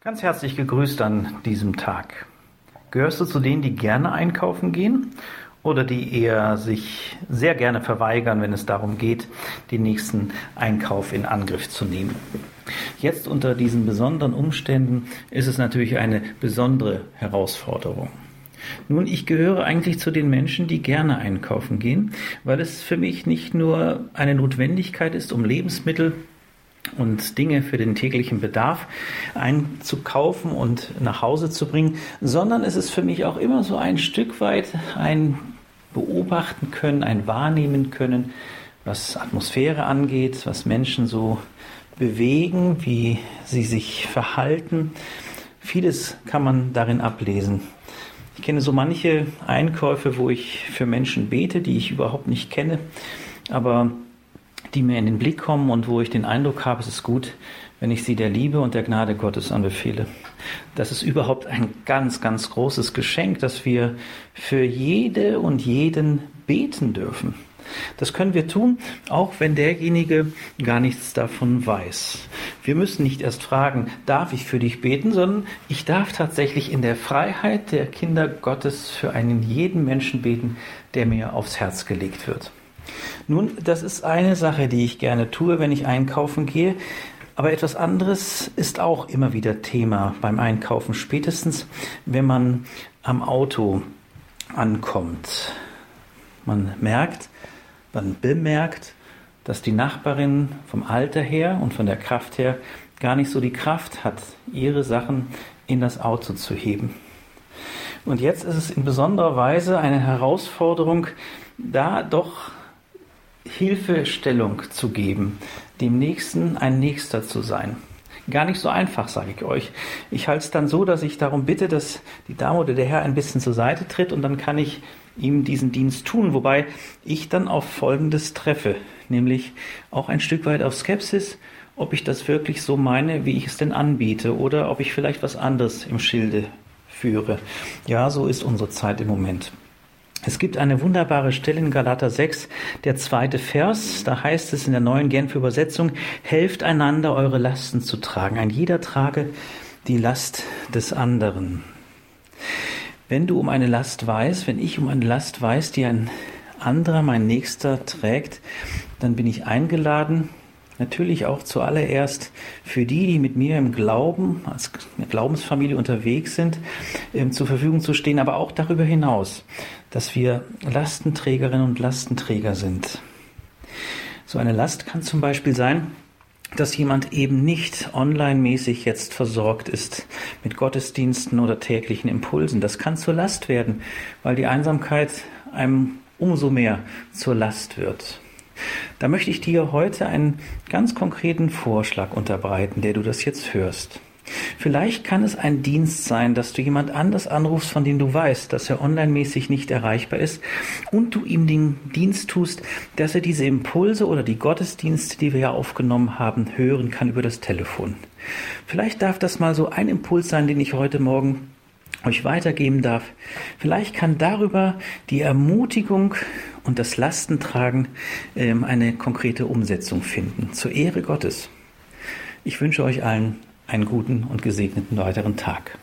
Ganz herzlich gegrüßt an diesem Tag. Gehörst du zu denen, die gerne einkaufen gehen oder die eher sich sehr gerne verweigern, wenn es darum geht, den nächsten Einkauf in Angriff zu nehmen? Jetzt unter diesen besonderen Umständen ist es natürlich eine besondere Herausforderung. Nun, ich gehöre eigentlich zu den Menschen, die gerne einkaufen gehen, weil es für mich nicht nur eine Notwendigkeit ist, um Lebensmittel und Dinge für den täglichen Bedarf einzukaufen und nach Hause zu bringen, sondern es ist für mich auch immer so ein Stück weit ein Beobachten können, ein Wahrnehmen können, was Atmosphäre angeht, was Menschen so bewegen, wie sie sich verhalten. Vieles kann man darin ablesen. Ich kenne so manche Einkäufe, wo ich für Menschen bete, die ich überhaupt nicht kenne, aber die mir in den Blick kommen und wo ich den Eindruck habe, es ist gut, wenn ich sie der Liebe und der Gnade Gottes anbefehle. Das ist überhaupt ein ganz, ganz großes Geschenk, dass wir für jede und jeden beten dürfen. Das können wir tun, auch wenn derjenige gar nichts davon weiß. Wir müssen nicht erst fragen, darf ich für dich beten, sondern ich darf tatsächlich in der Freiheit der Kinder Gottes für einen jeden Menschen beten, der mir aufs Herz gelegt wird. Nun, das ist eine Sache, die ich gerne tue, wenn ich einkaufen gehe. Aber etwas anderes ist auch immer wieder Thema beim Einkaufen, spätestens wenn man am Auto ankommt. Man merkt, man bemerkt, dass die Nachbarin vom Alter her und von der Kraft her gar nicht so die Kraft hat, ihre Sachen in das Auto zu heben. Und jetzt ist es in besonderer Weise eine Herausforderung, da doch Hilfestellung zu geben, dem Nächsten ein Nächster zu sein. Gar nicht so einfach, sage ich euch. Ich halte es dann so, dass ich darum bitte, dass die Dame oder der Herr ein bisschen zur Seite tritt und dann kann ich ihm diesen Dienst tun, wobei ich dann auf Folgendes treffe, nämlich auch ein Stück weit auf Skepsis, ob ich das wirklich so meine, wie ich es denn anbiete oder ob ich vielleicht was anderes im Schilde führe. Ja, so ist unsere Zeit im Moment. Es gibt eine wunderbare Stelle in Galater 6, der zweite Vers, da heißt es in der neuen Genfer Übersetzung, helft einander, eure Lasten zu tragen. Ein jeder trage die Last des anderen. Wenn du um eine Last weißt, wenn ich um eine Last weiß, die ein anderer, mein Nächster trägt, dann bin ich eingeladen, natürlich auch zuallererst für die, die mit mir im Glauben, als Glaubensfamilie unterwegs sind, ähm, zur Verfügung zu stehen, aber auch darüber hinaus, dass wir Lastenträgerinnen und Lastenträger sind. So eine Last kann zum Beispiel sein, dass jemand eben nicht online-mäßig jetzt versorgt ist mit Gottesdiensten oder täglichen Impulsen. Das kann zur Last werden, weil die Einsamkeit einem umso mehr zur Last wird. Da möchte ich dir heute einen ganz konkreten Vorschlag unterbreiten, der du das jetzt hörst. Vielleicht kann es ein Dienst sein, dass du jemand anders anrufst, von dem du weißt, dass er online-mäßig nicht erreichbar ist und du ihm den Dienst tust, dass er diese Impulse oder die Gottesdienste, die wir ja aufgenommen haben, hören kann über das Telefon. Vielleicht darf das mal so ein Impuls sein, den ich heute Morgen euch weitergeben darf. Vielleicht kann darüber die Ermutigung und das Lastentragen ähm, eine konkrete Umsetzung finden. Zur Ehre Gottes. Ich wünsche euch allen einen guten und gesegneten weiteren Tag.